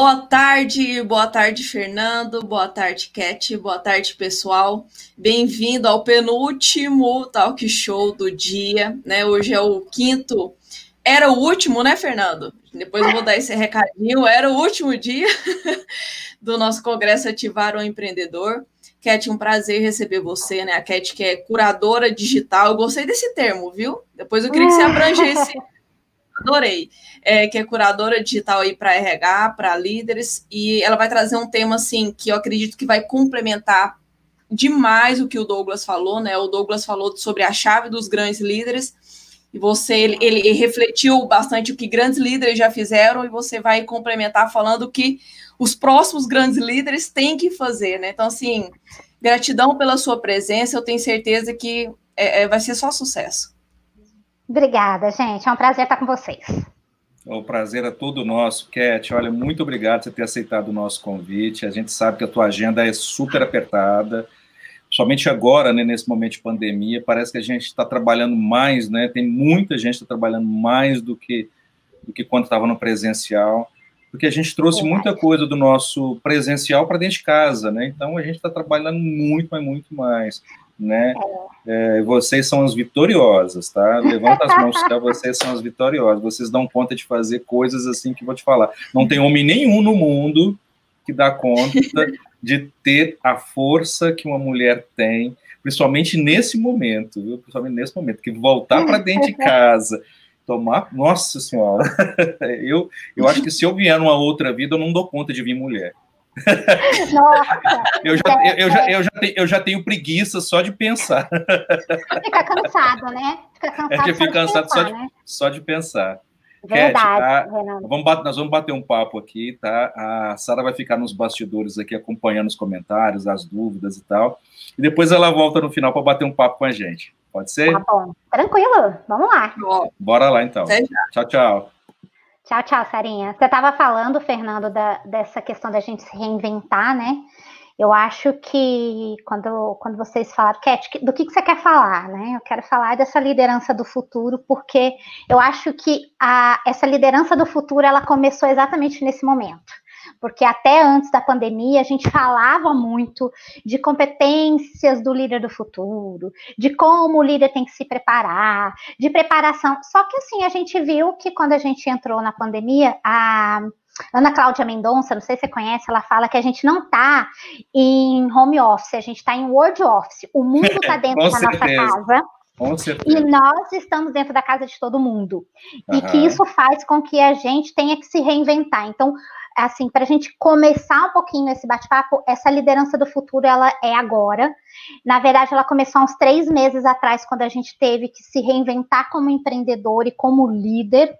Boa tarde, boa tarde, Fernando, boa tarde, Cat, boa tarde, pessoal. Bem-vindo ao penúltimo talk show do dia, né? Hoje é o quinto. Era o último, né, Fernando? Depois eu vou dar esse recadinho. Era o último dia do nosso Congresso Ativar o Empreendedor. Cat, um prazer receber você, né? A Cat, que é curadora digital. Eu gostei desse termo, viu? Depois eu queria que você abrangesse adorei, é, que é curadora digital aí para RH, para líderes, e ela vai trazer um tema assim que eu acredito que vai complementar demais o que o Douglas falou, né? O Douglas falou sobre a chave dos grandes líderes, e você ele, ele refletiu bastante o que grandes líderes já fizeram, e você vai complementar falando que os próximos grandes líderes têm que fazer, né? Então, assim, gratidão pela sua presença, eu tenho certeza que é, é, vai ser só sucesso. Obrigada, gente. É um prazer estar com vocês. O prazer é todo nosso, Cat. Olha, muito obrigado por ter aceitado o nosso convite. A gente sabe que a tua agenda é super apertada. Somente agora, né, nesse momento de pandemia, parece que a gente está trabalhando mais, né? Tem muita gente está trabalhando mais do que do que quando estava no presencial, porque a gente trouxe muita coisa do nosso presencial para dentro de casa, né? Então a gente está trabalhando muito, mas muito mais né? É, vocês são as vitoriosas, tá? Levanta as mãos que vocês são as vitoriosas. Vocês dão conta de fazer coisas assim que vou te falar. Não tem homem nenhum no mundo que dá conta de ter a força que uma mulher tem, principalmente nesse momento, viu? Principalmente nesse momento, que voltar para dentro de casa, tomar, nossa senhora, eu, eu acho que se eu vier numa outra vida, eu não dou conta de vir mulher. Nossa, eu, já, eu, já, eu, já tenho, eu já tenho preguiça só de pensar. Fica cansado, né? Fica cansado, é que fica cansado pensar, só, de, né? só de pensar. Verdade, Cat, tá? vamos bater, nós vamos bater um papo aqui, tá? A Sara vai ficar nos bastidores aqui acompanhando os comentários, as dúvidas e tal. E depois ela volta no final para bater um papo com a gente. Pode ser? Tá bom. Tranquilo, vamos lá. Bora lá então. Tchau, tchau. Tchau, tchau, Sarinha. Você estava falando, Fernando, da, dessa questão da gente se reinventar, né? Eu acho que quando, quando vocês falaram, Cat, do que, que você quer falar, né? Eu quero falar dessa liderança do futuro, porque eu acho que a, essa liderança do futuro ela começou exatamente nesse momento porque até antes da pandemia a gente falava muito de competências do líder do futuro, de como o líder tem que se preparar, de preparação. Só que assim, a gente viu que quando a gente entrou na pandemia, a Ana Cláudia Mendonça, não sei se você conhece, ela fala que a gente não está em home office, a gente está em world office. O mundo está dentro da nossa casa. E nós estamos dentro da casa de todo mundo. Uhum. E que isso faz com que a gente tenha que se reinventar. Então, assim, para a gente começar um pouquinho esse bate-papo, essa liderança do futuro, ela é agora. Na verdade, ela começou uns três meses atrás, quando a gente teve que se reinventar como empreendedor e como líder.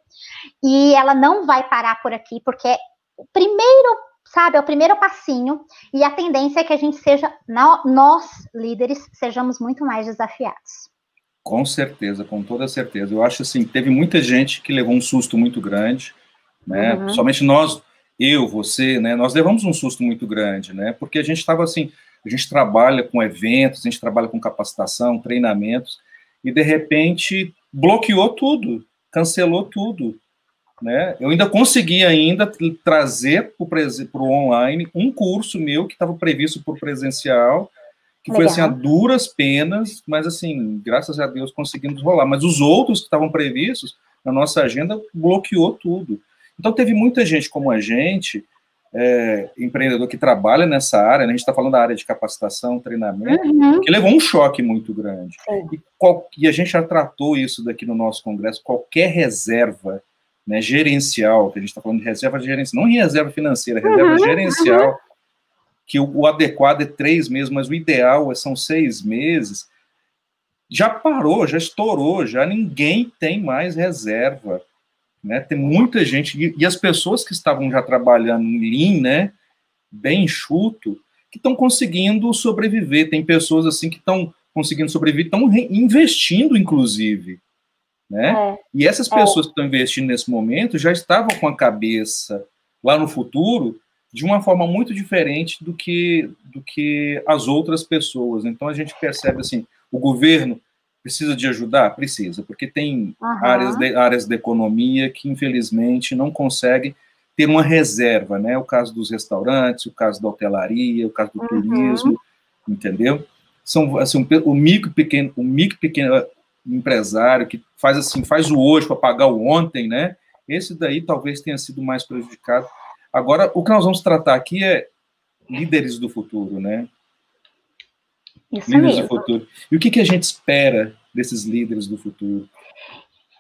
E ela não vai parar por aqui, porque o primeiro, sabe, é o primeiro passinho. E a tendência é que a gente seja, nós, líderes, sejamos muito mais desafiados. Com certeza, com toda certeza. Eu acho assim, teve muita gente que levou um susto muito grande, né? Uhum. Somente nós eu, você, né, nós levamos um susto muito grande, né, porque a gente estava assim, a gente trabalha com eventos, a gente trabalha com capacitação, treinamentos, e de repente bloqueou tudo, cancelou tudo, né, eu ainda consegui ainda trazer para o online um curso meu que estava previsto por presencial, que Legal. foi assim, a duras penas, mas assim, graças a Deus conseguimos rolar, mas os outros que estavam previstos na nossa agenda bloqueou tudo. Então, teve muita gente como a gente, é, empreendedor que trabalha nessa área, né? a gente está falando da área de capacitação, treinamento, uhum. que levou um choque muito grande. E, qual, e, a gente já tratou isso daqui no nosso congresso, qualquer reserva né, gerencial, que a gente está falando de reserva gerencial, não reserva financeira, reserva uhum. gerencial, uhum. que o, o, adequado é três meses, mas o ideal é, são seis meses, já parou, já estourou, já ninguém tem mais reserva. Né? Tem muita gente, e, e as pessoas que estavam já trabalhando em Lean, né, bem enxuto, que estão conseguindo sobreviver. Tem pessoas assim que estão conseguindo sobreviver, estão investindo, inclusive. Né? É. E essas pessoas é. que estão investindo nesse momento já estavam com a cabeça lá no futuro de uma forma muito diferente do que, do que as outras pessoas. Então a gente percebe assim, o governo Precisa de ajudar? Precisa, porque tem uhum. áreas, de, áreas da economia que, infelizmente, não conseguem ter uma reserva, né? O caso dos restaurantes, o caso da hotelaria, o caso do uhum. turismo, entendeu? São assim, o micro pequeno, o micro pequeno empresário que faz assim, faz o hoje para pagar o ontem, né? Esse daí talvez tenha sido mais prejudicado. Agora, o que nós vamos tratar aqui é líderes do futuro, né? Isso líderes mesmo. do futuro. E o que, que a gente espera desses líderes do futuro?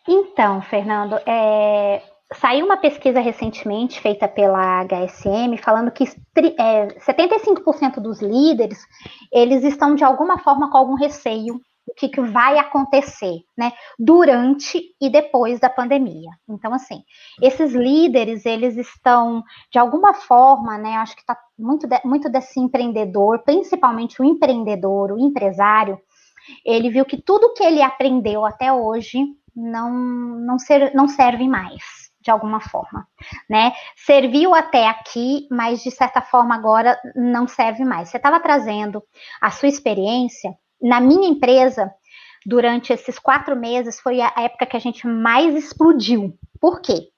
Então, Fernando, é, saiu uma pesquisa recentemente feita pela HSM falando que é, 75% dos líderes eles estão de alguma forma com algum receio o que, que vai acontecer, né, durante e depois da pandemia. Então, assim, esses líderes, eles estão, de alguma forma, né, acho que está muito, de, muito desse empreendedor, principalmente o empreendedor, o empresário, ele viu que tudo que ele aprendeu até hoje não, não, ser, não serve mais de alguma forma, né? Serviu até aqui, mas de certa forma agora não serve mais. Você estava trazendo a sua experiência na minha empresa, durante esses quatro meses, foi a época que a gente mais explodiu. Por quê?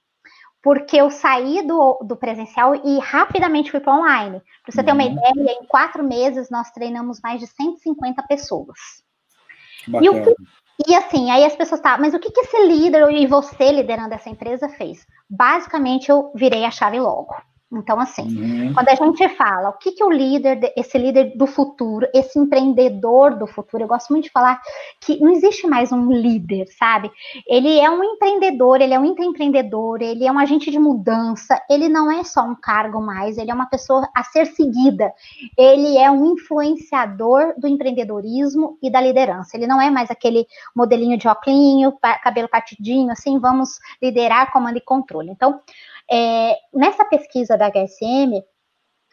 Porque eu saí do, do presencial e rapidamente fui para online. Para você uhum. ter uma uhum. ideia, em quatro meses nós treinamos mais de 150 pessoas. E, o que, e assim, aí as pessoas tá, mas o que, que esse líder e você liderando essa empresa fez? Basicamente, eu virei a chave logo. Então, assim, uhum. quando a gente fala o que, que o líder, esse líder do futuro, esse empreendedor do futuro, eu gosto muito de falar que não existe mais um líder, sabe? Ele é um empreendedor, ele é um empreendedor, ele é um agente de mudança, ele não é só um cargo mais, ele é uma pessoa a ser seguida, ele é um influenciador do empreendedorismo e da liderança. Ele não é mais aquele modelinho de óculos, cabelo partidinho, assim, vamos liderar, comando e controle. Então, é, nessa pesquisa da HSM,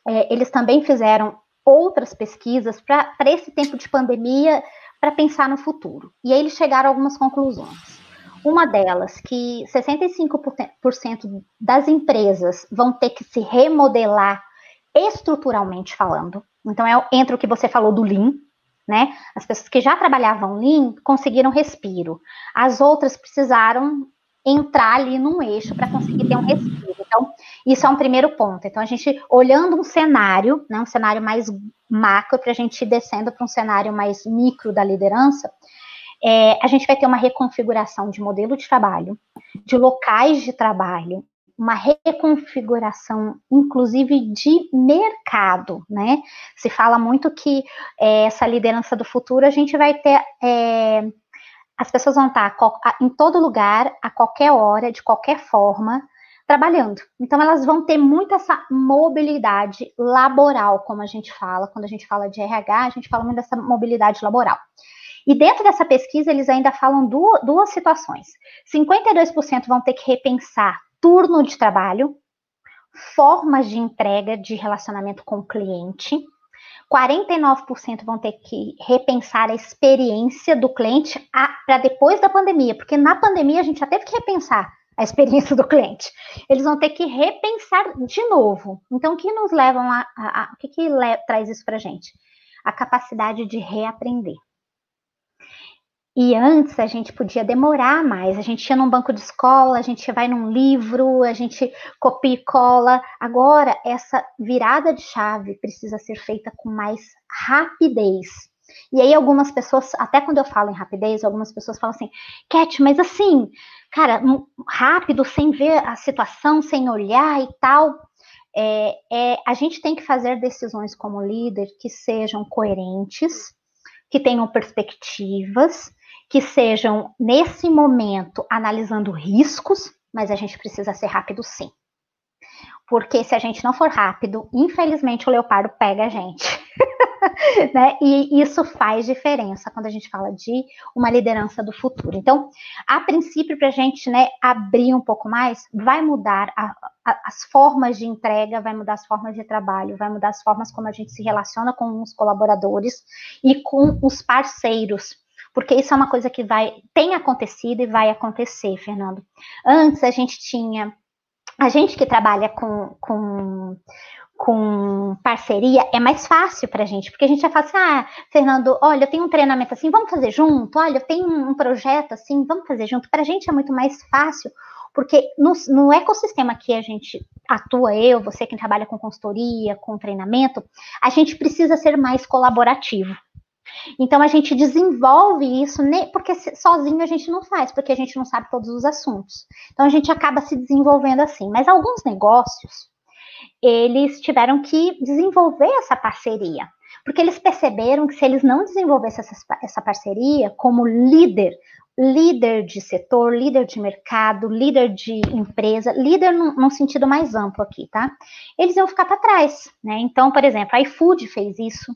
é, eles também fizeram outras pesquisas para esse tempo de pandemia, para pensar no futuro. E aí eles chegaram a algumas conclusões. Uma delas, que 65% das empresas vão ter que se remodelar estruturalmente falando. Então, é, entra o que você falou do Lean, né? As pessoas que já trabalhavam Lean conseguiram respiro. As outras precisaram entrar ali num eixo para conseguir ter um respiro. Então, isso é um primeiro ponto. Então, a gente olhando um cenário, né, um cenário mais macro, para a gente ir descendo para um cenário mais micro da liderança, é, a gente vai ter uma reconfiguração de modelo de trabalho, de locais de trabalho, uma reconfiguração, inclusive, de mercado, né? Se fala muito que é, essa liderança do futuro a gente vai ter é, as pessoas vão estar em todo lugar, a qualquer hora, de qualquer forma, trabalhando. Então, elas vão ter muito essa mobilidade laboral, como a gente fala. Quando a gente fala de RH, a gente fala muito dessa mobilidade laboral. E dentro dessa pesquisa, eles ainda falam duas, duas situações. 52% vão ter que repensar turno de trabalho, formas de entrega de relacionamento com o cliente, 49% vão ter que repensar a experiência do cliente para depois da pandemia, porque na pandemia a gente já teve que repensar a experiência do cliente. Eles vão ter que repensar de novo. Então, o que nos levam a, a, a o que, que traz isso para a gente? A capacidade de reaprender. E antes a gente podia demorar mais. A gente ia num banco de escola, a gente vai num livro, a gente copia e cola. Agora, essa virada de chave precisa ser feita com mais rapidez. E aí, algumas pessoas, até quando eu falo em rapidez, algumas pessoas falam assim, Cat, mas assim, cara, rápido, sem ver a situação, sem olhar e tal. É, é, a gente tem que fazer decisões como líder que sejam coerentes, que tenham perspectivas que sejam, nesse momento, analisando riscos, mas a gente precisa ser rápido sim. Porque se a gente não for rápido, infelizmente o leopardo pega a gente. né? E isso faz diferença quando a gente fala de uma liderança do futuro. Então, a princípio, para a gente né, abrir um pouco mais, vai mudar a, a, as formas de entrega, vai mudar as formas de trabalho, vai mudar as formas como a gente se relaciona com os colaboradores e com os parceiros porque isso é uma coisa que vai tem acontecido e vai acontecer, Fernando. Antes a gente tinha a gente que trabalha com, com, com parceria é mais fácil para a gente, porque a gente já fala assim, ah, Fernando, olha, eu tenho um treinamento assim, vamos fazer junto, olha, eu tenho um projeto assim, vamos fazer junto. Para a gente é muito mais fácil, Porque no, no ecossistema que a gente atua, eu, você que trabalha com consultoria, com treinamento, a gente precisa ser mais colaborativo. Então a gente desenvolve isso, porque sozinho a gente não faz, porque a gente não sabe todos os assuntos. Então a gente acaba se desenvolvendo assim. Mas alguns negócios, eles tiveram que desenvolver essa parceria, porque eles perceberam que se eles não desenvolvessem essa, parceria como líder, líder de setor, líder de mercado, líder de empresa, líder num, num sentido mais amplo aqui, tá? Eles iam ficar para trás, né? Então, por exemplo, a iFood fez isso,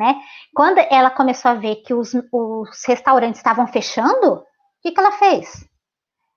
né? Quando ela começou a ver que os, os restaurantes estavam fechando, o que, que ela fez?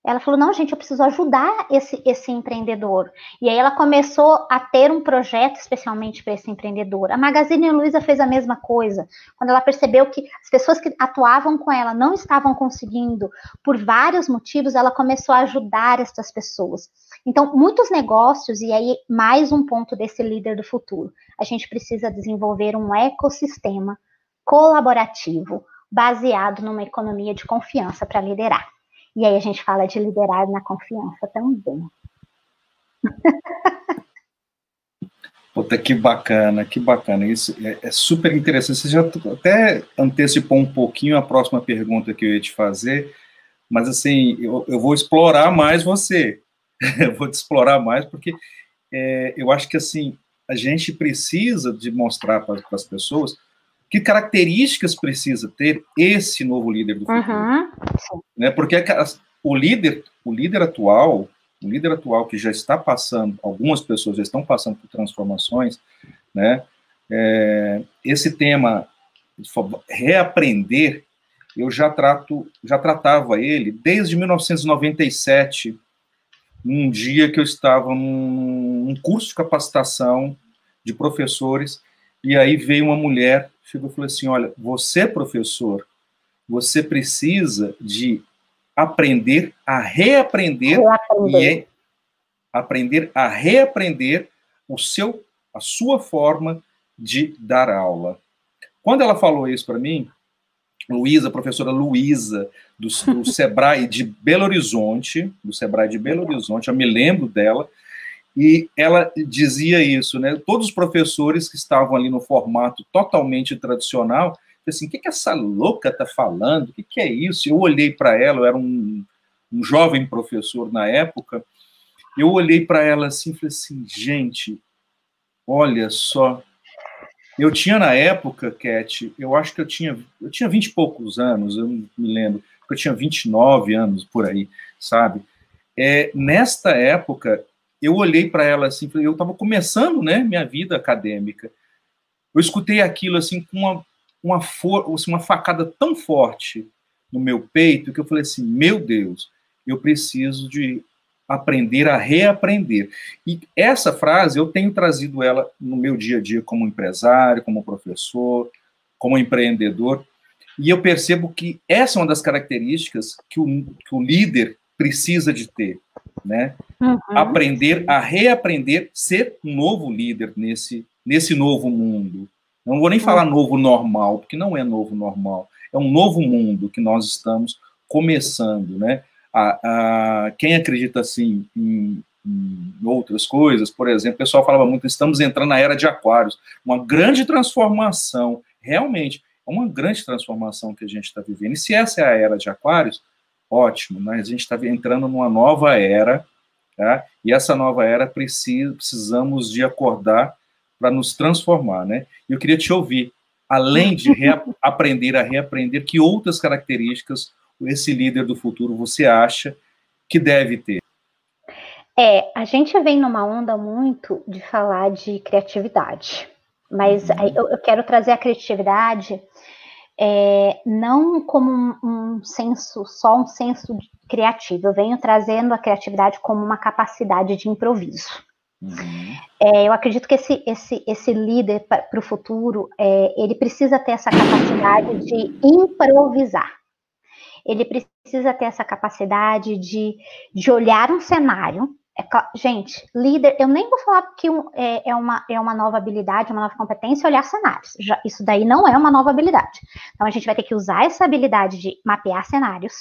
Ela falou: não, gente, eu preciso ajudar esse, esse empreendedor. E aí ela começou a ter um projeto especialmente para esse empreendedor. A Magazine Luiza fez a mesma coisa. Quando ela percebeu que as pessoas que atuavam com ela não estavam conseguindo, por vários motivos, ela começou a ajudar essas pessoas. Então, muitos negócios, e aí mais um ponto desse líder do futuro, a gente precisa desenvolver um ecossistema colaborativo baseado numa economia de confiança para liderar. E aí a gente fala de liderar na confiança também. Puta, que bacana, que bacana. Isso é, é, super interessante. Você já até antecipou um pouquinho a próxima pergunta que eu ia te fazer, mas assim, eu, eu vou explorar mais você. eu vou te explorar mais, porque é, eu acho que assim, a gente precisa de mostrar para as pessoas que características precisa ter esse novo líder do futuro? Uhum. Né? Porque o líder, o líder atual, o líder atual que já está passando, algumas pessoas já estão passando por transformações, né? É, esse tema reaprender, eu já trato, já tratava ele desde 1997, um dia que eu estava num, curso de capacitação de professores e aí veio uma mulher, chegou e falou assim: Olha, você, professor, você precisa de aprender a reaprender, reaprender. e aprender a reaprender o seu, a sua forma de dar aula. Quando ela falou isso para mim, Luísa, professora Luísa, do, do Sebrae de Belo Horizonte, do Sebrae de Belo Horizonte, eu me lembro dela, e ela dizia isso, né? Todos os professores que estavam ali no formato totalmente tradicional, assim, o que, que essa louca está falando? O que, que é isso? Eu olhei para ela, eu era um, um jovem professor na época, eu olhei para ela assim e falei assim, gente, olha só, eu tinha na época, Cat, eu acho que eu tinha, eu tinha 20 e poucos anos, eu me lembro, eu tinha 29 anos por aí, sabe? É, nesta época, eu olhei para ela assim, eu estava começando, né, minha vida acadêmica. Eu escutei aquilo assim com uma uma for, assim, uma facada tão forte no meu peito que eu falei assim, meu Deus, eu preciso de aprender a reaprender. E essa frase eu tenho trazido ela no meu dia a dia como empresário, como professor, como empreendedor, e eu percebo que essa é uma das características que o, que o líder precisa de ter né? Uhum. Aprender a reaprender, ser um novo líder nesse, nesse novo mundo. Não vou nem uhum. falar novo normal, porque não é novo normal. É um novo mundo que nós estamos começando, né? A, a, quem acredita assim em, em outras coisas, por exemplo, o pessoal falava muito, estamos entrando na era de aquários, uma grande transformação, realmente, é uma grande transformação que a gente está vivendo. E se essa é a era de aquários, ótimo, mas a gente está entrando numa nova era, tá? E essa nova era precisa, precisamos de acordar para nos transformar, né? E eu queria te ouvir, além de aprender a reaprender, que outras características esse líder do futuro você acha que deve ter? É, a gente vem numa onda muito de falar de criatividade, mas uhum. eu, eu quero trazer a criatividade é, não como um, um, senso, só um senso criativo. Eu venho trazendo a criatividade como uma capacidade de improviso. Uhum. É, eu acredito que esse, esse, esse líder para o futuro, é, ele precisa ter essa capacidade de improvisar. Ele precisa ter essa capacidade de, de olhar um cenário é, gente, líder, eu nem vou falar que um, é, é, uma, é uma nova habilidade, uma nova competência olhar cenários. Já, isso daí não é uma nova habilidade. Então a gente vai ter que usar essa habilidade de mapear cenários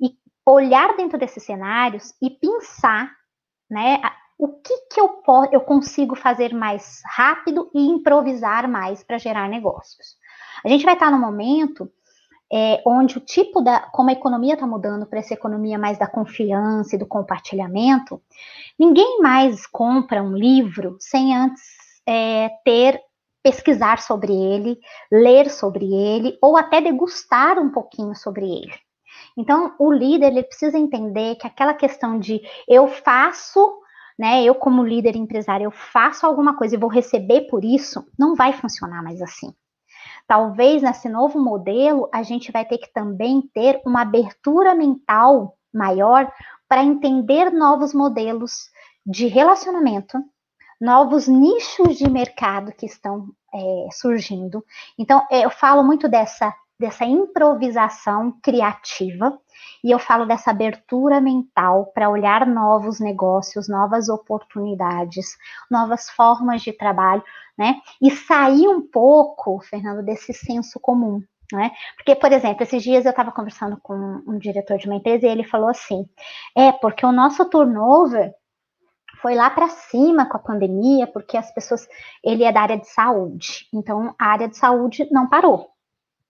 e olhar dentro desses cenários e pensar, né, o que, que eu, eu consigo fazer mais rápido e improvisar mais para gerar negócios. A gente vai estar no momento é, onde o tipo da, como a economia está mudando para essa economia mais da confiança e do compartilhamento, ninguém mais compra um livro sem antes é, ter pesquisar sobre ele, ler sobre ele ou até degustar um pouquinho sobre ele. Então, o líder ele precisa entender que aquela questão de eu faço, né, eu como líder empresário, eu faço alguma coisa e vou receber por isso, não vai funcionar mais assim. Talvez nesse novo modelo a gente vai ter que também ter uma abertura mental maior para entender novos modelos de relacionamento, novos nichos de mercado que estão é, surgindo. Então, eu falo muito dessa, dessa improvisação criativa e eu falo dessa abertura mental para olhar novos negócios, novas oportunidades, novas formas de trabalho, né? E sair um pouco, Fernando, desse senso comum. Né? Porque, por exemplo, esses dias eu estava conversando com um diretor de uma empresa e ele falou assim: é porque o nosso turnover foi lá para cima com a pandemia, porque as pessoas, ele é da área de saúde, então a área de saúde não parou,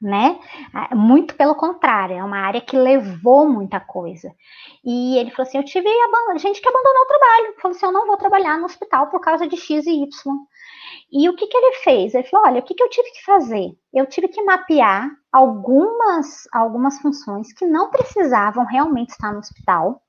né? Ah, muito pelo contrário, é uma área que levou muita coisa. E ele falou assim: eu tive gente que abandonou o trabalho, falou assim: eu não vou trabalhar no hospital por causa de X e Y. E o que, que ele fez? Ele falou: olha, o que, que eu tive que fazer? Eu tive que mapear algumas, algumas funções que não precisavam realmente estar no hospital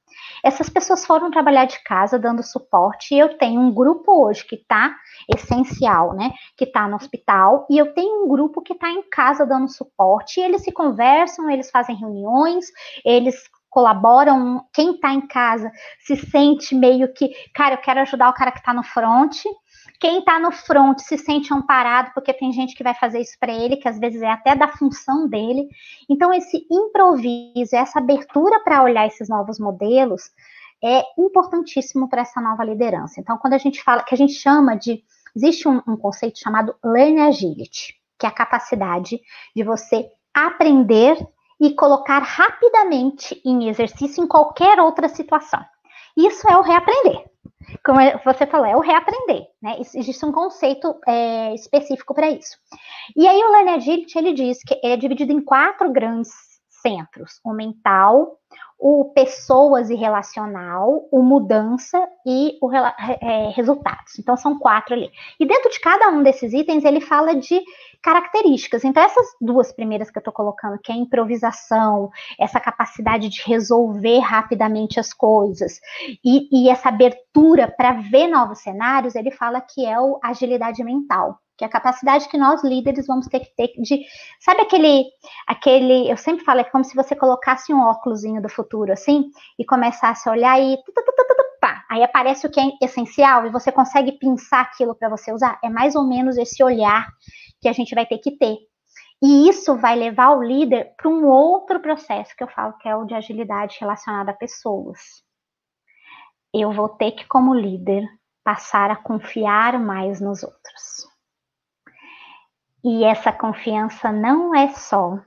essas pessoas foram trabalhar de casa dando suporte, e eu tenho um grupo hoje que está essencial, né? Que está no hospital, e eu tenho um grupo que está em casa dando suporte, eles se conversam, eles fazem reuniões, eles colaboram, quem está em casa se sente meio que, cara, eu quero ajudar o cara que está no front, quem está no front se sente amparado, porque tem gente que vai fazer isso para ele, que às vezes é até da função dele. Então, esse improviso, essa abertura para olhar esses novos modelos é importantíssimo para essa nova liderança. Então, quando a gente fala, que a gente chama de. Existe um, um conceito chamado Learn Agility, que é a capacidade de você aprender e colocar rapidamente em exercício em qualquer outra situação. Isso é o reaprender como você falou, é o reaprender, né? Existe um conceito é, específico para isso. E aí o Learning Agility, ele diz que é dividido em quatro grandes centros, o mental, o pessoas e relacional, o mudança e o é, resultados. Então são quatro ali. E dentro de cada um desses itens ele fala de características. Então essas duas primeiras que eu estou colocando, que é a improvisação, essa capacidade de resolver rapidamente as coisas e, e essa abertura para ver novos cenários, ele fala que é o agilidade mental que é a capacidade que nós líderes vamos ter que ter de, sabe aquele, aquele, eu sempre falo, é como se você colocasse um óculosinho do futuro assim e começasse a olhar e pá, aí aparece o que é essencial e você consegue pensar aquilo para você usar. É mais ou menos esse olhar que a gente vai ter que ter. E isso vai levar o líder para um outro processo que eu falo que é o de agilidade relacionada a pessoas. Eu vou ter que, como líder, passar a confiar mais nos outros. E essa confiança não é só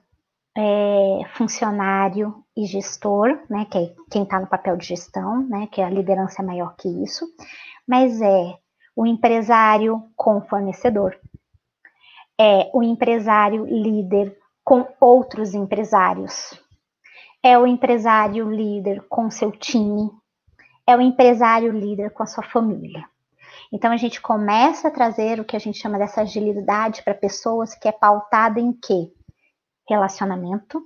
é, funcionário e gestor, né, que é quem está no papel de gestão, né, que a liderança é maior que isso, mas é o empresário com fornecedor, é o empresário líder com outros empresários, é o empresário líder com seu time, é o empresário líder com a sua família. Então a gente começa a trazer o que a gente chama dessa agilidade para pessoas que é pautada em quê? Relacionamento,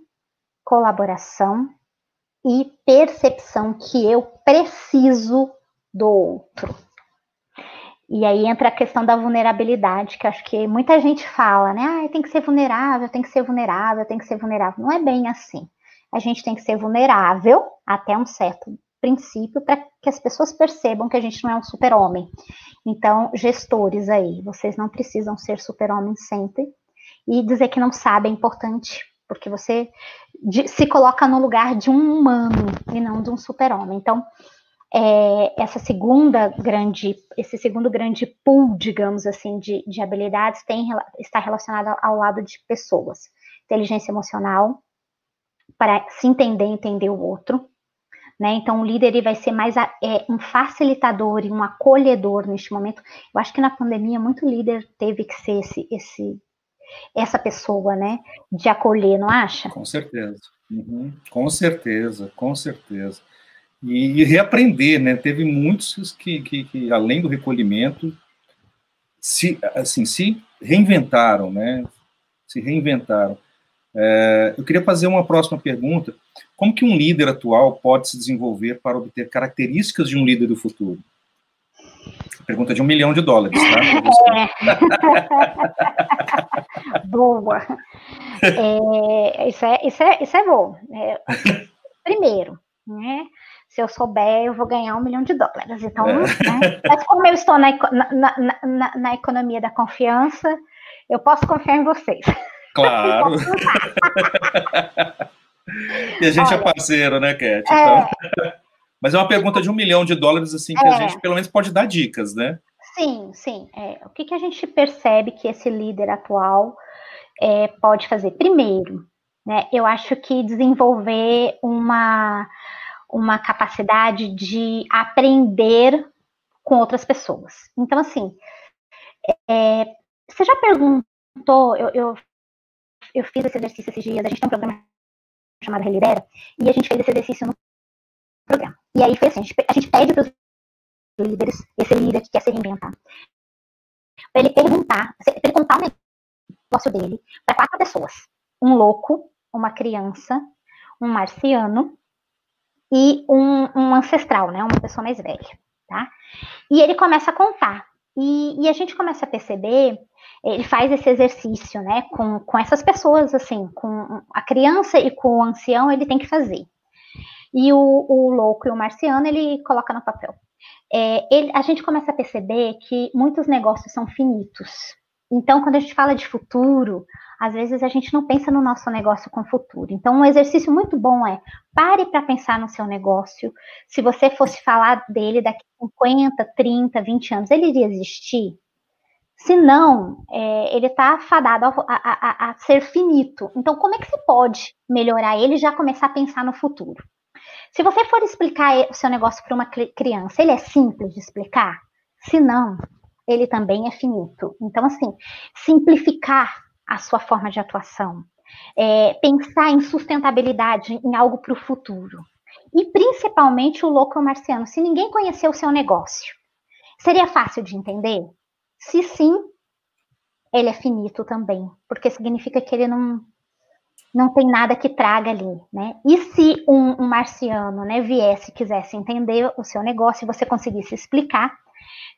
colaboração e percepção que eu preciso do outro. E aí entra a questão da vulnerabilidade, que acho que muita gente fala, né? Ah, tem que ser vulnerável, tem que ser vulnerável, tem que ser vulnerável. Não é bem assim. A gente tem que ser vulnerável até um certo princípio para que as pessoas percebam que a gente não é um super-homem. Então, gestores aí, vocês não precisam ser super-homens sempre. E dizer que não sabe é importante, porque você se coloca no lugar de um humano e não de um super-homem. Então, é, essa segunda grande, esse segundo grande pool, digamos assim, de, de habilidades tem, está relacionado ao lado de pessoas. Inteligência emocional, para se entender, entender o outro, Né? Então, o líder ele vai ser mais é, um facilitador e um acolhedor neste momento. Eu acho que na pandemia, muito líder teve que ser esse, esse, essa pessoa, né? De acolher, não acha? Com certeza. Uhum. Com certeza, com certeza. E, e, reaprender, né? Teve muitos que, que, que, além do recolhimento, se, assim, se reinventaram, né? Se reinventaram. É, eu queria fazer uma próxima pergunta. Como que um líder atual pode se desenvolver para obter características de um líder do futuro? Pergunta de um milhão de dólares, tá? É. Boa. É, isso, é, isso, é, isso é bom. É, primeiro, né? Se eu souber, eu vou ganhar um milhão de dólares. Então, é. né? mas como eu estou na, na, na, na economia da confiança, eu posso confiar em vocês. Claro. e a gente é Olha, é parceiro, né, Cat? É. Mas é uma pergunta de um milhão de dólares, assim, que é. a gente pelo menos pode dar dicas, né? Sim, sim. É, o que, que a gente percebe que esse líder atual é, pode fazer? Primeiro, né, eu acho que desenvolver uma, uma capacidade de aprender com outras pessoas. Então, assim, é, você já perguntou, eu, eu eu fiz esse exercício esses dias, a gente tem um programa chamado Relidera, e a gente fez esse exercício no programa. E aí foi assim, a gente, a gente pede para os líderes, esse líder que quer se reinventar, para ele perguntar, para ele contar o negócio dele para quatro pessoas. Um louco, uma criança, um marciano e um, um, ancestral, né? Uma pessoa mais velha, tá? E ele começa a contar. E, e a gente começa a perceber ele faz esse exercício, né, com, com essas pessoas, assim, com a criança e com o ancião, ele tem que fazer. E o, o louco e o marciano, ele coloca no papel. É, ele, a gente começa a perceber que muitos negócios são finitos. Então, quando a gente fala de futuro, às vezes a gente não pensa no nosso negócio com futuro. Então, um exercício muito bom é pare para pensar no seu negócio. Se você fosse falar dele daqui a 50, 30, 20 anos, ele iria existir? Se não, é, ele está fadado a, a, a, ser finito. Então, como é que se pode melhorar ele e já começar a pensar no futuro? Se você for explicar o seu negócio para uma criança, ele é simples de explicar? Se não, ele também é finito. Então, assim, simplificar a sua forma de atuação, é, pensar em sustentabilidade, em algo para o futuro. E principalmente o louco marciano. Se ninguém conhecer o seu negócio, seria fácil de entender? Se sim, ele é finito também, porque significa que ele não não tem nada que traga ali, né? E se um, um marciano, né, viesse quisesse entender o seu negócio e você conseguisse explicar,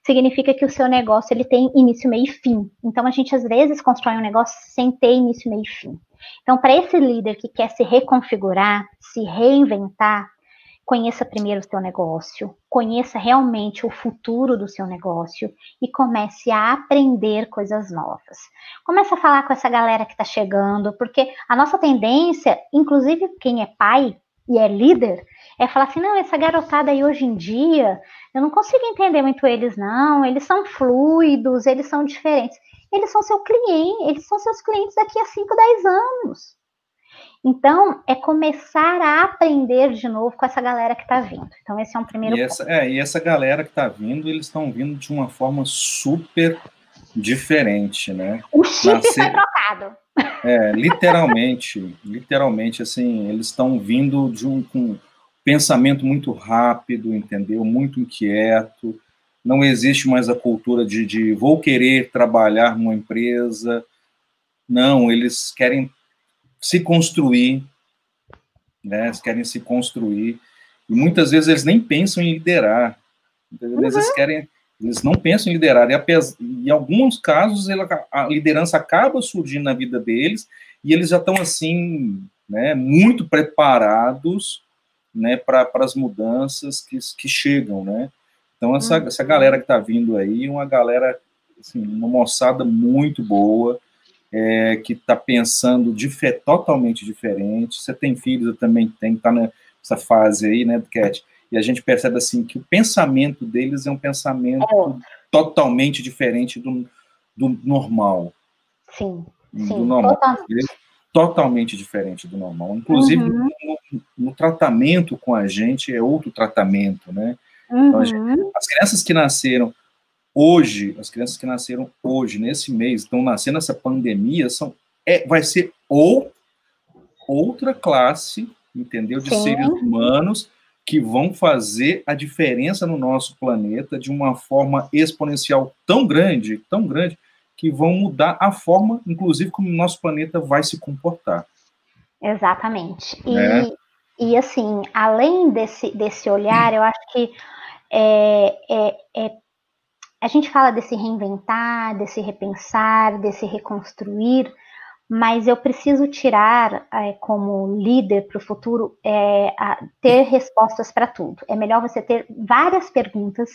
significa que o seu negócio ele tem início, meio e fim. Então a gente às vezes constrói um negócio sem ter início, meio e fim. Então para esse líder que quer se reconfigurar, se reinventar, conheça primeiro o seu negócio, conheça realmente o futuro do seu negócio e comece a aprender coisas novas. Comece a falar com essa galera que está chegando, porque a nossa tendência, inclusive quem é pai e é líder, é falar assim: não, essa garotada aí hoje em dia, eu não consigo entender muito eles, não, eles são fluidos, eles são diferentes. Eles são seu cliente, eles são seus clientes daqui a 5, 10 anos. Então, é começar a aprender de novo com essa galera que está vindo. Então, esse é um primeiro e essa, ponto. É, e essa galera que está vindo, eles estão vindo de uma forma super diferente, né? O chip Nascer... foi trocado. É, literalmente, literalmente, assim, eles estão vindo de um com pensamento muito rápido, entendeu? Muito inquieto. Não existe mais a cultura de, de vou querer trabalhar numa empresa. Não, eles querem se construir, né? Eles querem se construir. E muitas vezes eles nem pensam em liderar. Uhum. Eles querem, eles não pensam em liderar. E apesar, em alguns casos a liderança acaba surgindo na vida deles e eles já estão assim, né, muito preparados, né, para as mudanças que, que chegam, né? Então essa, uhum. essa galera que está vindo aí, uma galera, assim, uma moçada muito boa, é, que está pensando totalmente diferente. Você tem filhos, eu também tenho, está nessa fase aí, né, Cat? E a gente percebe assim que o pensamento deles é um pensamento é. totalmente diferente do, do normal. Sim, sim. Do normal. totalmente diferente do normal. Inclusive, uhum. no, no, tratamento com a gente é outro tratamento, né? Uhum. Então, gente, as crianças que nasceram hoje, as crianças que nasceram hoje, nesse mês, estão nascendo nessa pandemia, são, é, vai ser ou outra classe, entendeu, de Sim. seres humanos que vão fazer a diferença no nosso planeta de uma forma exponencial tão grande, tão grande, que vão mudar a forma, inclusive, como o nosso planeta vai se comportar. Exatamente. E, né? e assim, além desse, desse olhar, eu acho que é, é, é, a gente fala desse reinventar, desse repensar, desse reconstruir, mas eu preciso tirar é, como líder para o futuro é, ter respostas para tudo. É melhor você ter várias perguntas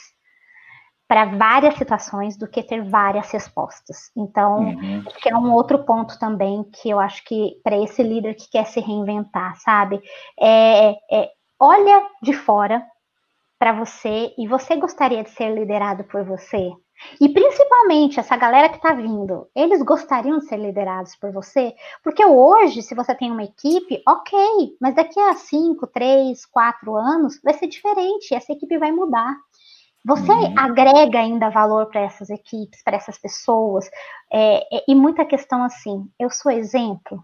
para várias situações do que ter várias respostas. Então, uhum. que é um outro ponto também que eu acho que para esse líder que quer se reinventar, sabe? É, é olha de fora para você e você gostaria de ser liderado por você? E principalmente essa galera que está vindo, eles gostariam de ser liderados por você? Porque hoje, se você tem uma equipe, ok, mas daqui a 5, 3, 4 anos vai ser diferente, essa equipe vai mudar. Você uhum. agrega ainda valor para essas equipes, para essas pessoas, é, é, e muita questão assim, eu sou exemplo,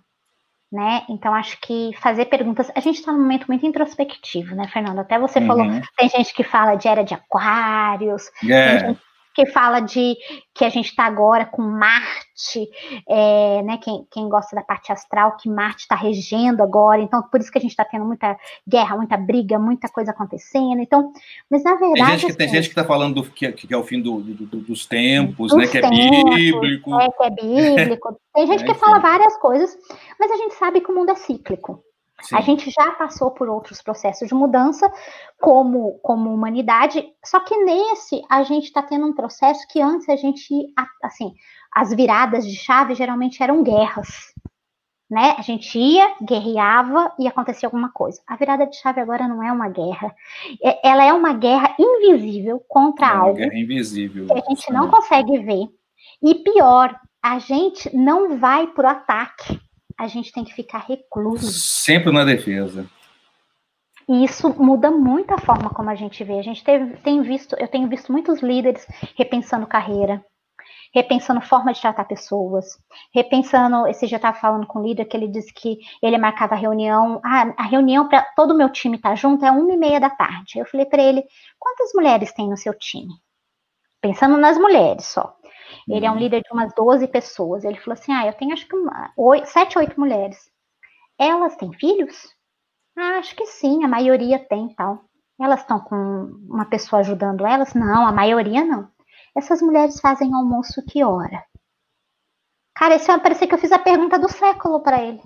né? Então acho que fazer perguntas. A gente está num momento muito introspectivo, né, Fernando? Até você uhum. falou, tem gente que fala de era de aquários, yeah. tem gente que fala de que a gente está agora com Marte, é, né? Quem, quem gosta da parte astral, que Marte está regendo agora, então por isso que a gente está tendo muita guerra, muita briga, muita coisa acontecendo. Então, mas na verdade. Tem gente que, assim, tem gente que está falando do, que, que, é o fim do, do, dos tempos, dos né? Que é bíblico. É, que é bíblico. Tem gente é, que fala várias coisas, mas a gente sabe que o mundo é cíclico. Sim. A gente já passou por outros processos de mudança como, como humanidade, só que nesse a gente está tendo um processo que antes a gente, assim, as viradas de chave geralmente eram guerras, né? A gente ia, guerreava e acontecia alguma coisa. A virada de chave agora não é uma guerra, é, ela é uma guerra invisível contra é algo guerra invisível, que a gente não consegue ver. E pior, a gente não vai para o ataque a gente tem que ficar recluso. Sempre na defesa. E isso muda muito a forma como a gente vê. A gente teve, tem visto, eu tenho visto muitos líderes repensando carreira, repensando forma de tratar pessoas, repensando. Esse dia estava falando com o líder que ele disse que ele marcava a reunião. Ah, a reunião para todo o meu time estar tá junto é uma e meia da tarde. Eu falei para ele: quantas mulheres tem no seu time? Pensando nas mulheres só. Ele é um uhum. líder de umas 12 pessoas. Ele falou assim: Ah, eu tenho acho que uma, oito, sete, oito mulheres. Elas têm filhos? Ah, acho que sim, a maioria tem tal. Elas estão com uma pessoa ajudando elas? Não, a maioria não. Essas mulheres fazem almoço que hora? Cara, esse parecia que eu fiz a pergunta do século para ele.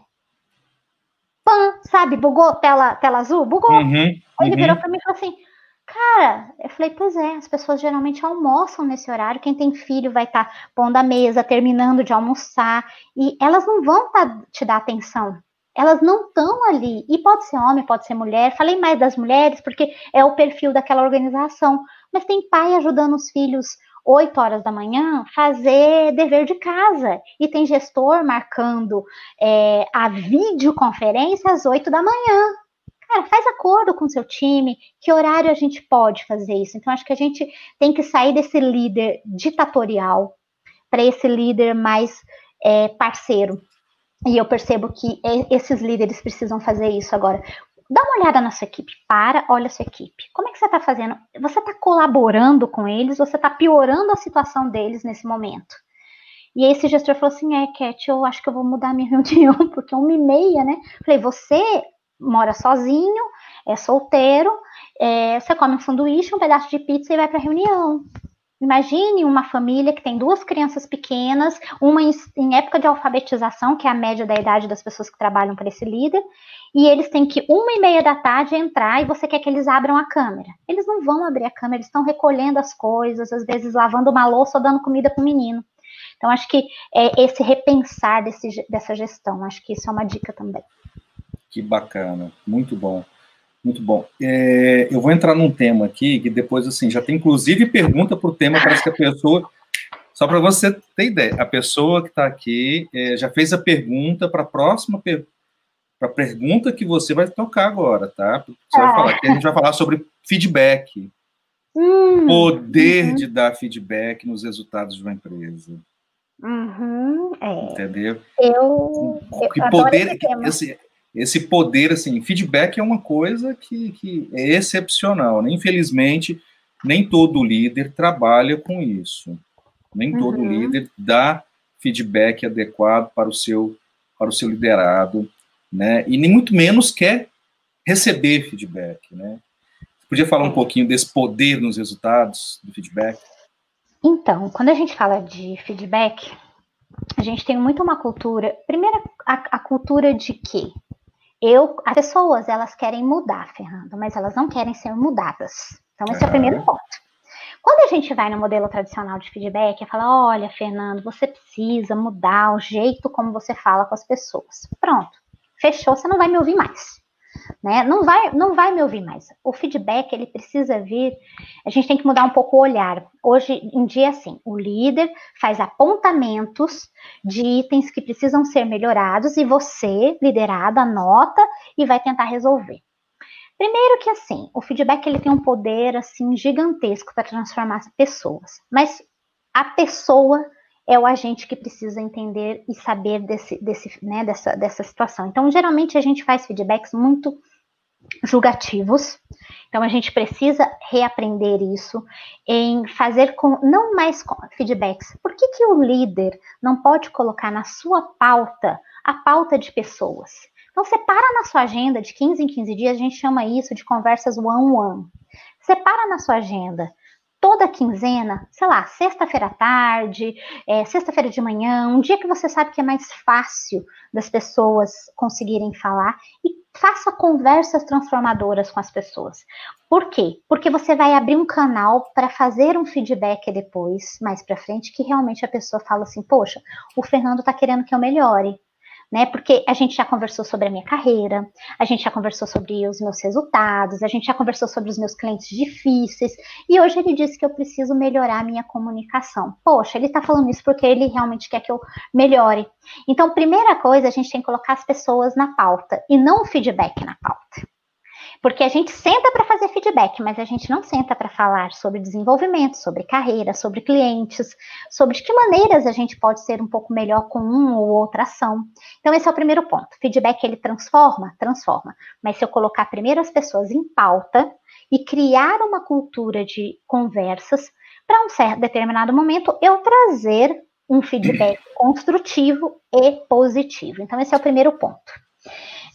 Pã, sabe? Bugou tela, tela azul? Bugou. Uhum, ele virou uhum. para mim e falou assim: Cara, eu falei, pois é, as pessoas geralmente almoçam nesse horário. Quem tem filho vai estar tá pondo a mesa, terminando de almoçar, e elas não vão tá, te dar atenção. Elas não estão ali. E pode ser homem, pode ser mulher. Falei mais das mulheres, porque é o perfil daquela organização. Mas tem pai ajudando os filhos 8 horas da manhã fazer dever de casa. E tem gestor marcando é, a videoconferência às 8 da manhã. Cara, faz acordo com seu time, que horário a gente pode fazer isso. Então, acho que a gente tem que sair desse líder ditatorial para esse líder mais é, parceiro. E eu percebo que esses líderes precisam fazer isso agora. Dá uma olhada na sua equipe, para, olha a sua equipe. Como é que você está fazendo? Você está colaborando com eles? Você está piorando a situação deles nesse momento? E aí esse gestor falou assim, é, Cat, eu acho que eu vou mudar minha reunião, porque é uma e meia, né? Falei, você mora sozinho, é solteiro, é, você come um sanduíche, um pedaço de pizza e vai para a reunião. Imagine uma família que tem duas crianças pequenas, uma em, em, época de alfabetização, que é a média da idade das pessoas que trabalham para esse líder, e eles têm que uma e meia da tarde entrar e você quer que eles abram a câmera. Eles não vão abrir a câmera, eles estão recolhendo as coisas, às vezes lavando uma louça ou dando comida para o menino. Então, acho que é esse repensar desse, dessa gestão, acho que isso é uma dica também. Que bacana, muito bom, muito bom. É, eu vou entrar num tema aqui que depois, assim, já tem inclusive pergunta para o tema, parece que a pessoa Só para você ter ideia, a pessoa que está aqui é, já fez a pergunta para a próxima per para a pergunta que você vai tocar agora, tá? Você vai falar, a gente vai falar sobre feedback. Hum, poder uhum. de dar feedback nos resultados de uma empresa. Uhum, é. Entendeu? Eu, que eu poder, esse, esse poder, assim, feedback é uma coisa que, que é excepcional. Né? Infelizmente, nem todo líder trabalha com isso. Nem uhum. todo líder dá feedback adequado para o seu para o seu liderado, né? E nem muito menos quer receber feedback, né? Você podia falar um pouquinho desse poder nos resultados do feedback? Então, quando a gente fala de feedback, a gente tem muito uma cultura. Primeiro, a, a cultura de que eu, as pessoas, elas querem mudar, Fernando, mas elas não querem ser mudadas. Então, esse é, é o primeiro ponto. Quando a gente vai no modelo tradicional de feedback, é falar: olha, Fernando, você precisa mudar o jeito como você fala com as pessoas. Pronto, fechou, você não vai me ouvir mais né? Não vai, não vai me ouvir mais. O feedback ele precisa vir. A gente tem que mudar um pouco o olhar. Hoje em dia, assim, o líder faz apontamentos de itens que precisam ser melhorados e você, liderado, anota e vai tentar resolver. Primeiro que assim, o feedback ele tem um poder assim gigantesco para transformar as pessoas, mas a pessoa é o agente que precisa entender e saber desse, desse, né, dessa, dessa situação. Então, geralmente a gente faz feedbacks muito julgativos. Então a gente precisa reaprender isso em fazer com não mais com feedbacks. Por que, que o líder não pode colocar na sua pauta a pauta de pessoas? Então separa na sua agenda de 15 em 15 dias, a gente chama isso de conversas one on one. Separa na sua agenda toda quinzena, sei lá, sexta-feira à tarde, é, sexta-feira de manhã, um dia que você sabe que é mais fácil das pessoas conseguirem falar e faça conversas transformadoras com as pessoas. Por quê? Porque você vai abrir um canal para fazer um feedback depois, mais para frente, que realmente a pessoa fala assim: "Poxa, o Fernando está querendo que eu melhore" né? Porque a gente já conversou sobre a minha carreira, a gente já conversou sobre os meus resultados, a gente já conversou sobre os meus clientes difíceis, e hoje ele disse que eu preciso melhorar a minha comunicação. Poxa, ele tá falando isso porque ele realmente quer que eu melhore. Então, primeira coisa, a gente tem que colocar as pessoas na pauta e não o feedback na pauta. Porque a gente senta para fazer feedback, mas a gente não senta para falar sobre desenvolvimento, sobre carreira, sobre clientes, sobre de que maneiras a gente pode ser um pouco melhor com uma ou outra ação. Então, esse é o primeiro ponto. Feedback, ele transforma? Transforma. Mas se eu colocar primeiro as pessoas em pauta e criar uma cultura de conversas, para um certo determinado momento, eu trazer um feedback construtivo e positivo. Então, esse é o primeiro ponto.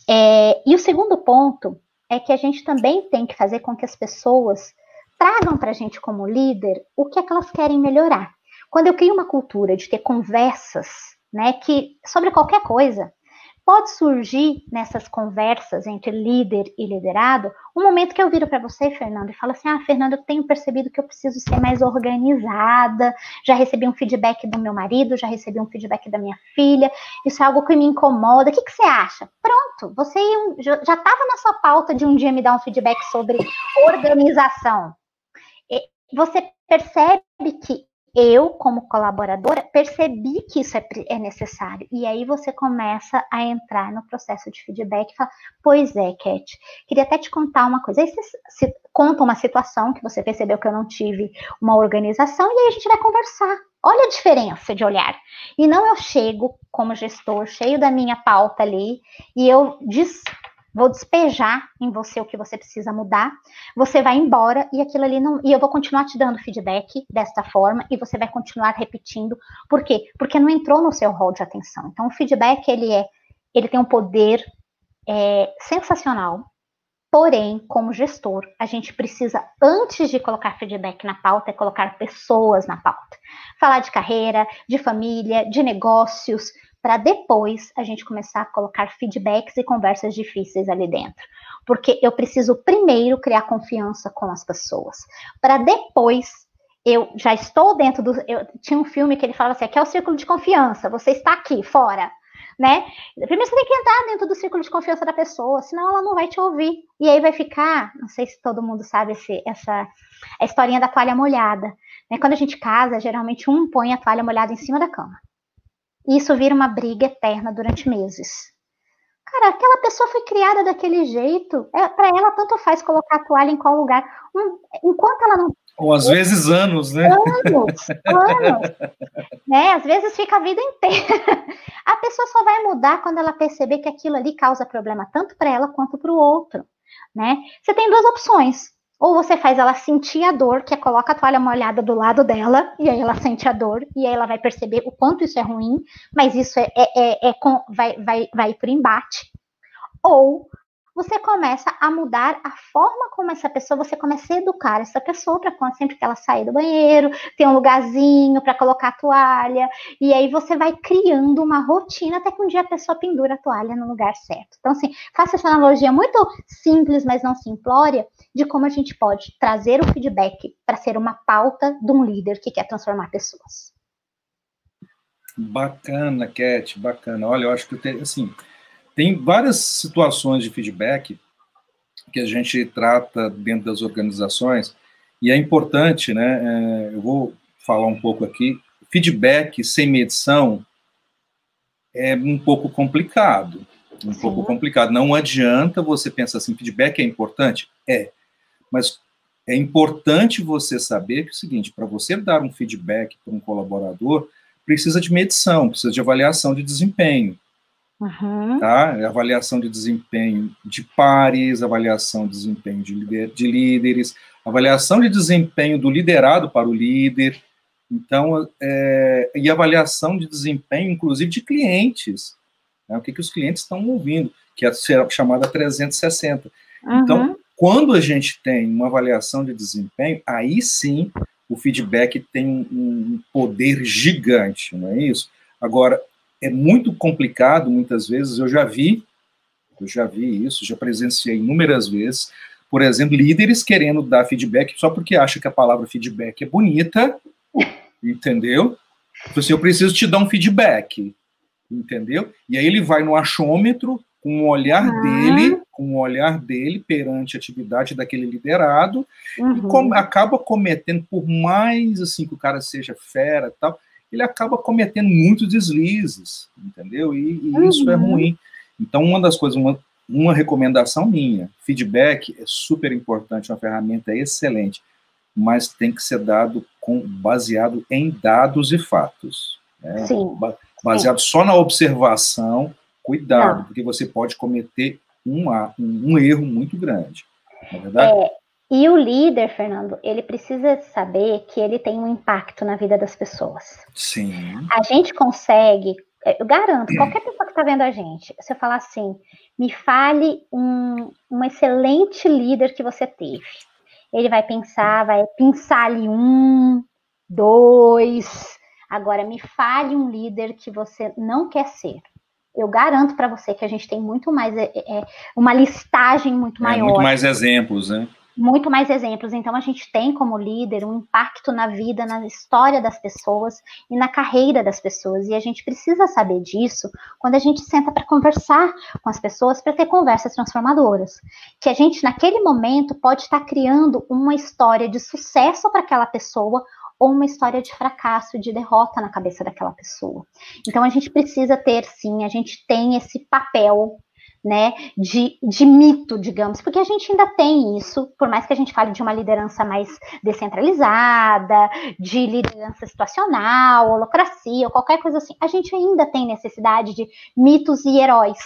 É, e o segundo ponto é que a gente também tem que fazer com que as pessoas tragam para a gente como líder o que é que elas querem melhorar. Quando eu crio uma cultura de ter conversas, né, que sobre qualquer coisa, pode surgir nessas conversas entre líder e liderado um momento que eu viro para você, Fernando, e falo assim: Ah, Fernando, eu tenho percebido que eu preciso ser mais organizada. Já recebi um feedback do meu marido, já recebi um feedback da minha filha. Isso é algo que me incomoda. O que, que você acha? Pronto, você já estava na sua pauta de um dia me dar um feedback sobre organização. Você percebe que eu, como colaboradora, percebi que isso é, é, necessário. E aí você começa a entrar no processo de feedback e fala, pois é, Cat, queria até te contar uma coisa. Aí você conta uma situação que você percebeu que eu não tive uma organização, e aí a gente vai conversar. Olha a diferença de olhar. E não eu chego como gestor, cheio da minha pauta ali, e eu diz, vou despejar em você o que você precisa mudar, você vai embora e aquilo ali não. E eu vou continuar te dando feedback desta forma e você vai continuar repetindo. Por quê? Porque não entrou no seu rol de atenção. Então, o feedback, ele é. Ele tem um poder é, sensacional. Porém, como gestor, a gente precisa, antes de colocar feedback na pauta, é colocar pessoas na pauta. Falar de carreira, de família, de negócios, para depois a gente começar a colocar feedbacks e conversas difíceis ali dentro. Porque eu preciso primeiro criar confiança com as pessoas, para depois eu já estou dentro do. Eu, tinha um filme que ele falava assim: aqui é o círculo de confiança, você está aqui, fora. Né? Primeiro você tem que entrar dentro do círculo de confiança da pessoa, senão ela não vai te ouvir. E aí vai ficar, não sei se todo mundo sabe esse, essa a historinha da toalha molhada. Né? Quando a gente casa, geralmente um põe a toalha molhada em cima da cama. E isso vira uma briga eterna durante meses. Cara, aquela pessoa foi criada daquele jeito. É, para ela, tanto faz colocar a toalha em qual lugar. Um, enquanto ela não. Ou às vezes anos, né? Anos, anos. né? Às vezes fica a vida inteira. A pessoa só vai mudar quando ela perceber que aquilo ali causa problema tanto para ela quanto para o outro. Né? Você tem duas opções. Ou você faz ela sentir a dor, que é coloca a toalha molhada do lado dela, e aí ela sente a dor, e aí ela vai perceber o quanto isso é ruim, mas isso é, é, é, é vai, vai, vai por embate. Ou você começa a mudar a forma como essa pessoa, você começa a educar essa pessoa para quando sempre que ela sair do banheiro, tem um lugarzinho para colocar a toalha, e aí você vai criando uma rotina até que um dia a pessoa pendura a toalha no lugar certo. Então, assim, faça essa analogia muito simples, mas não simplória, de como a gente pode trazer o feedback para ser uma pauta de um líder que quer transformar pessoas. Bacana, Cat, bacana. Olha, eu acho que tem, assim, tem várias situações de feedback que a gente trata dentro das organizações, e é importante, né? É, eu vou falar um pouco aqui. Feedback sem medição é um pouco complicado. Um Sim. pouco complicado. Não adianta você pensar assim, feedback é importante? É. Mas é importante você saber que é o seguinte, para você dar um feedback para um colaborador, precisa de medição, precisa de avaliação de desempenho. Uhum. Tá? É avaliação de desempenho de pares, avaliação de desempenho de, líder, de líderes, avaliação de desempenho do liderado para o líder, então, é, e avaliação de desempenho, inclusive, de clientes. Né? O que, que os clientes estão ouvindo, que é a chamada 360. Então, uhum. Então, quando a gente tem uma avaliação de desempenho, aí sim o feedback tem um poder gigante, não é isso? Agora, é muito complicado, muitas vezes, eu já vi, eu já vi isso, já presenciei inúmeras vezes, por exemplo, líderes querendo dar feedback só porque acha que a palavra feedback é bonita, entendeu? Então, assim, eu preciso te dar um feedback, entendeu? E aí ele vai no achômetro, com o olhar uhum. dele, com o olhar dele perante a atividade daquele liderado, uhum. e com, acaba cometendo, por mais assim que o cara seja fera tal, ele acaba cometendo muitos deslizes, entendeu? E, e uhum. isso é ruim. Então, uma das coisas, uma, uma recomendação minha, feedback é super importante, uma ferramenta excelente, mas tem que ser dado com baseado em dados e fatos. Né? Sim. Baseado Sim. só na observação, cuidado, Não. porque você pode cometer um, um, um erro muito grande. Não é verdade? É, e o líder, Fernando, ele precisa saber que ele tem um impacto na vida das pessoas. Sim. A gente consegue, eu garanto, qualquer pessoa que está vendo a gente, se eu falar assim, me fale um, um excelente líder que você teve. Ele vai pensar, vai pensar ali um, dois. Agora, me fale um líder que você não quer ser eu garanto para você que a gente tem muito mais é, é uma listagem muito é, maior. Muito mais exemplos, né? Muito mais exemplos. Então, a gente tem como líder um impacto na vida, na história das pessoas e na carreira das pessoas. E a gente precisa saber disso quando a gente senta para conversar com as pessoas, para ter conversas transformadoras. Que a gente, naquele momento, pode estar criando uma história de sucesso para aquela pessoa ou uma história de fracasso, de derrota na cabeça daquela pessoa. Então, a gente precisa ter, sim, a gente tem esse papel né, de, de mito, digamos, porque a gente ainda tem isso, por mais que a gente fale de uma liderança mais descentralizada, de liderança situacional, holocracia, ou qualquer coisa assim, a gente ainda tem necessidade de mitos e heróis.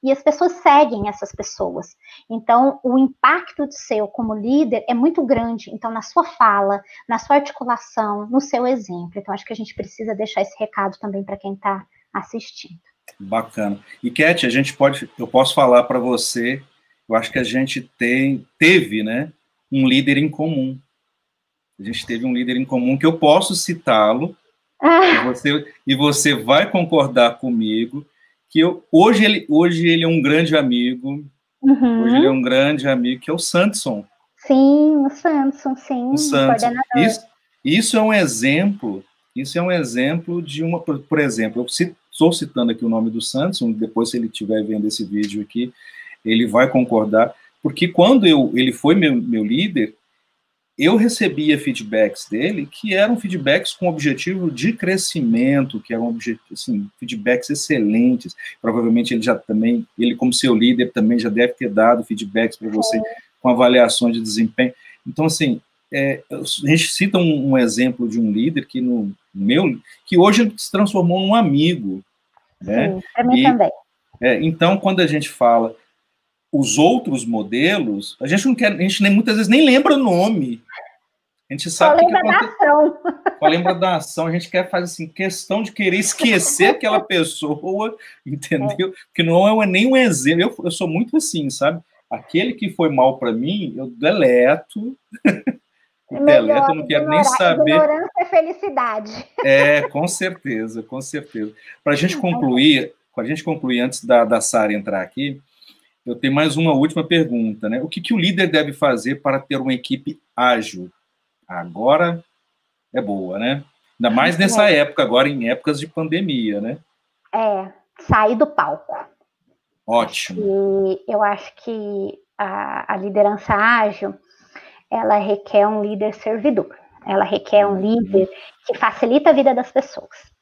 E as pessoas seguem essas pessoas. Então, o impacto de seu como líder é muito grande. Então, na sua fala, na sua articulação, no seu exemplo. Então, acho que a gente precisa deixar esse recado também para quem está assistindo. Bacana. E Cat, a gente pode, eu posso falar para você, eu acho que a gente tem, teve, né, um líder em comum. A gente teve um líder em comum que eu posso citá-lo ah. e, você, e você vai concordar comigo que eu, hoje ele hoje ele é um grande amigo. Uhum. Hoje ele é um grande amigo que é o Sanderson. Sim, o Sanderson, sim. O Sanderson. Isso, isso é um exemplo. Isso é um exemplo de uma, por, por exemplo, eu cito, Estou citando aqui o nome do Santos, depois, se ele estiver vendo esse vídeo aqui, ele vai concordar, porque quando eu, ele foi meu, meu líder, eu recebia feedbacks dele que eram feedbacks com objetivo de crescimento, que eram assim, feedbacks excelentes. Provavelmente ele já também, ele como seu líder também já deve ter dado feedbacks para você com avaliações de desempenho. Então, assim, é, a gente cita um, um, exemplo de um líder que no meu, que hoje se transformou num amigo, né? Sim, para mim e, também. É, então, quando a gente fala os outros modelos, a gente não quer, a gente nem, muitas vezes nem lembra o nome. A gente sabe Só lembra que, que da ação. Só lembra da ação. A gente quer fazer assim, questão de querer esquecer aquela pessoa, entendeu? É. Porque não é nem um exemplo. Eu, eu sou muito assim, sabe? Aquele que foi mal para mim, eu deleto. É deleto, eu não quero nem saber. Ignorância é felicidade. É, com certeza, com certeza. Para a gente concluir, para a gente concluir antes da, da Sara entrar aqui, eu tenho mais uma última pergunta, né? O que, que o líder deve fazer para ter uma equipe ágil? Agora é boa, né? Ainda mais nessa é. época, agora em épocas de pandemia, né? É, sair do palco. Ótimo. E eu acho que a, a liderança ágil, ela requer um líder servidor. Ela requer um líder que facilita a vida das pessoas.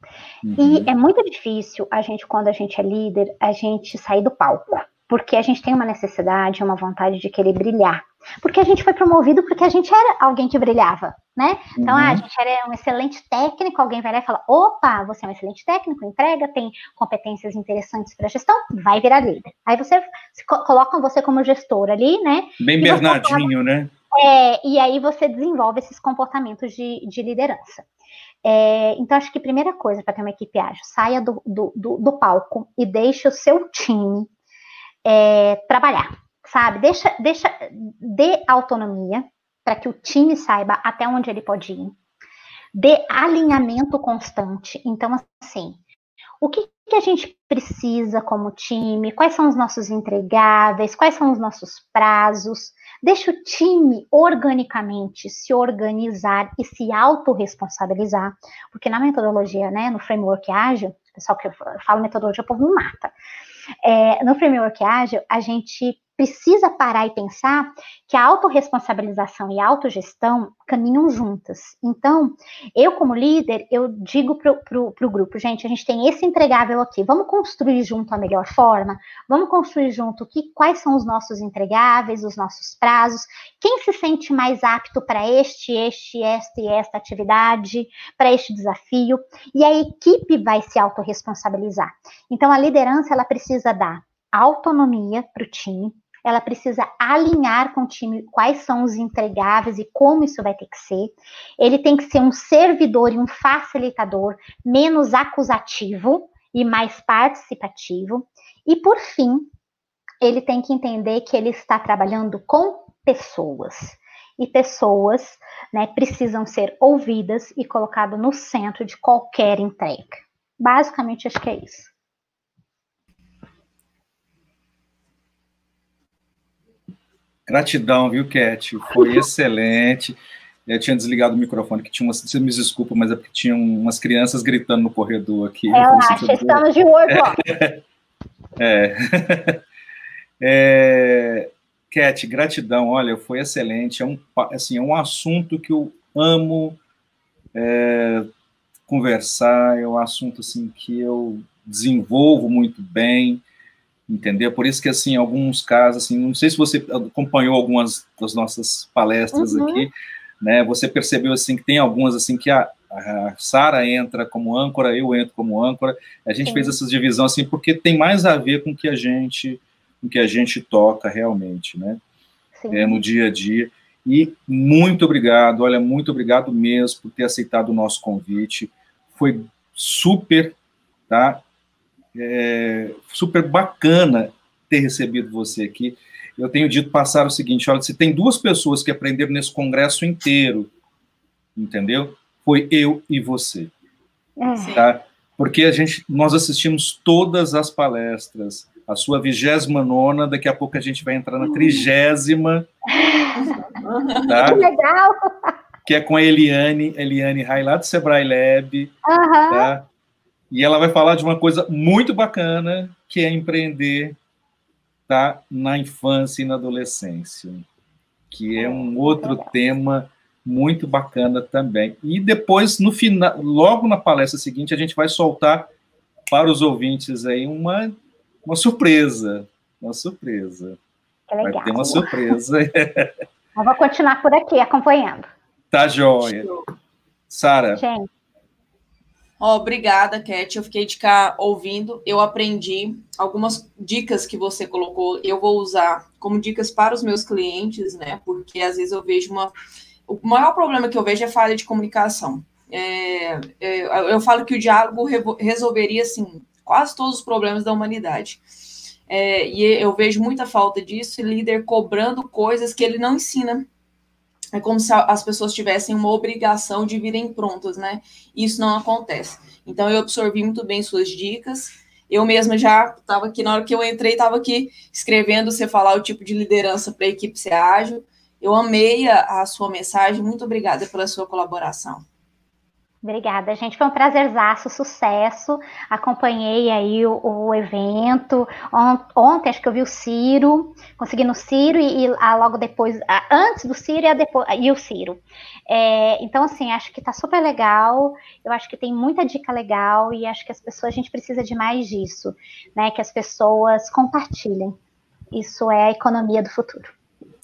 Uhum. E é muito difícil a gente, quando a gente é líder, a gente sair do palco porque a gente tem uma necessidade, uma vontade de querer brilhar. Porque a gente foi promovido porque a gente era alguém que brilhava, né? Então, uhum. ah, a uhum. gente era um excelente técnico, alguém vai lá e fala: opa, você é um excelente técnico, entrega, tem competências interessantes para gestão, vai virar líder. Aí você colocam você como gestor ali, né? Bem Bernardinho, né? É, e aí você desenvolve esses comportamentos de, de liderança. É, então, acho que a primeira coisa para ter uma equipe ágil, saia do, do, do, do palco e deixe o seu time é, trabalhar, sabe? Deixa, deixa, dê autonomia para que o time saiba até onde ele pode ir, dê alinhamento constante. Então, assim, o que, que a gente precisa como time? Quais são os nossos entregáveis? Quais são os nossos prazos? Deixa o time organicamente se organizar e se autorresponsabilizar, porque na metodologia, né, no framework ágil, pessoal que eu falo metodologia, o povo me mata. É, no framework ágil, a gente precisa parar e pensar que a autorresponsabilização e a autogestão caminham juntas. Então, eu como líder, eu digo para o grupo, gente, a gente tem esse entregável aqui, vamos construir junto a melhor forma, vamos construir junto que, quais são os nossos entregáveis, os nossos prazos, quem se sente mais apto para este, este, esta e esta atividade, para este desafio, e a equipe vai se autorresponsabilizar. Então, a liderança, ela precisa dar autonomia para o time, ela precisa alinhar com o time quais são os entregáveis e como isso vai ter que ser. Ele tem que ser um servidor e um facilitador menos acusativo e mais participativo. E por fim, ele tem que entender que ele está trabalhando com pessoas. E pessoas né, precisam ser ouvidas e colocadas no centro de qualquer entrega. Basicamente, acho que é isso. Gratidão, viu, Cat? Foi excelente. Eu tinha desligado o microfone, que tinha umas. Você me desculpa, mas é porque tinha umas crianças gritando no corredor aqui. Relaxa, estamos de olho, ó. É. é. Cat, gratidão. Olha, foi excelente. É um, assim, é um assunto que eu amo é, conversar. É um assunto assim que eu desenvolvo muito bem entendeu? Por isso que, assim, alguns casos, assim, não sei se você acompanhou algumas das nossas palestras uhum. aqui, né, você percebeu, assim, que tem algumas, assim, que a, a Sara entra como âncora, eu entro como âncora, a gente Sim. fez essa divisão, assim, porque tem mais a ver com o que a gente, com que a gente toca realmente, né, é, no dia a dia, e muito obrigado, olha, muito obrigado mesmo por ter aceitado o nosso convite, foi super, tá, é super bacana ter recebido você aqui. Eu tenho dito passar o seguinte: olha, se tem duas pessoas que aprenderam nesse congresso inteiro, entendeu? Foi eu e você. É. Tá? Porque a gente, nós assistimos todas as palestras. A sua vigésima nona, daqui a pouco a gente vai entrar na trigésima. Tá? Que legal! Que é com a Eliane, Eliane Rai, lá do Sebrae Lab. Uhum. Tá? E ela vai falar de uma coisa muito bacana, que é empreender tá, na infância e na adolescência, que é um outro tema muito bacana também. E depois, no final, logo na palestra seguinte, a gente vai soltar para os ouvintes aí uma, uma surpresa. Uma surpresa. Vai ter uma surpresa. Eu vou continuar por aqui acompanhando. Tá joia. Sara. Oh, obrigada, Cat. Eu fiquei de cá ouvindo. Eu aprendi algumas dicas que você colocou. Eu vou usar como dicas para os meus clientes, né? Porque às vezes eu vejo uma. O maior problema que eu vejo é falha de comunicação. É, é, eu falo que o diálogo resolveria, assim, quase todos os problemas da humanidade. É, e eu vejo muita falta disso, e líder cobrando coisas que ele não ensina é como se as pessoas tivessem uma obrigação de virem prontas, né? Isso não acontece. Então, eu absorvi muito bem suas dicas. Eu mesma já estava aqui, na hora que eu entrei, estava aqui escrevendo você falar o tipo de liderança para a equipe ser ágil. Eu amei a, a sua mensagem. Muito obrigada pela sua colaboração. Obrigada, gente. Foi um prazerzaço, sucesso. Acompanhei aí o, o evento. Ontem, acho que eu vi o Ciro, consegui no Ciro e, e a, logo depois, a, antes do Ciro e, depois, e o Ciro. É, então, assim, acho que tá super legal. Eu acho que tem muita dica legal e acho que as pessoas, a gente precisa de mais disso, né? Que as pessoas compartilhem. Isso é a economia do futuro.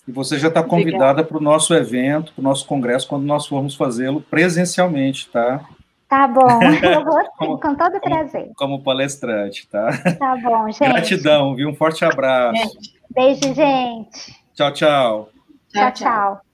E você já está convidada para o nosso evento, para o nosso congresso, quando nós formos fazê-lo presencialmente, tá? Tá bom, eu vou sim, como, com todo prazer. Como, como, palestrante, tá? Tá bom, gente. Gratidão, viu? Um forte abraço. Beijo, gente. Tchau, tchau. Tchau, tchau.